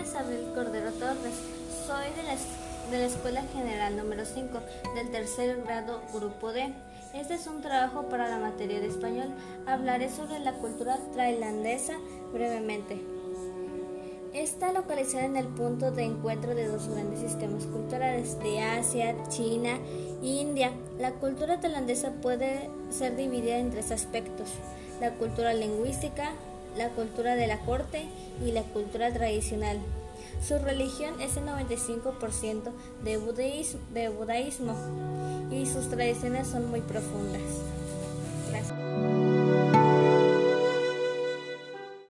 Abril Cordero Torres. Soy de la, de la Escuela General número 5 del tercer grado Grupo D. Este es un trabajo para la materia de español. Hablaré sobre la cultura tailandesa brevemente. Está localizada en el punto de encuentro de dos grandes sistemas culturales de Asia, China e India. La cultura tailandesa puede ser dividida en tres aspectos. La cultura lingüística, la cultura de la corte y la cultura tradicional. Su religión es el 95% de budaísmo, de budaísmo y sus tradiciones son muy profundas.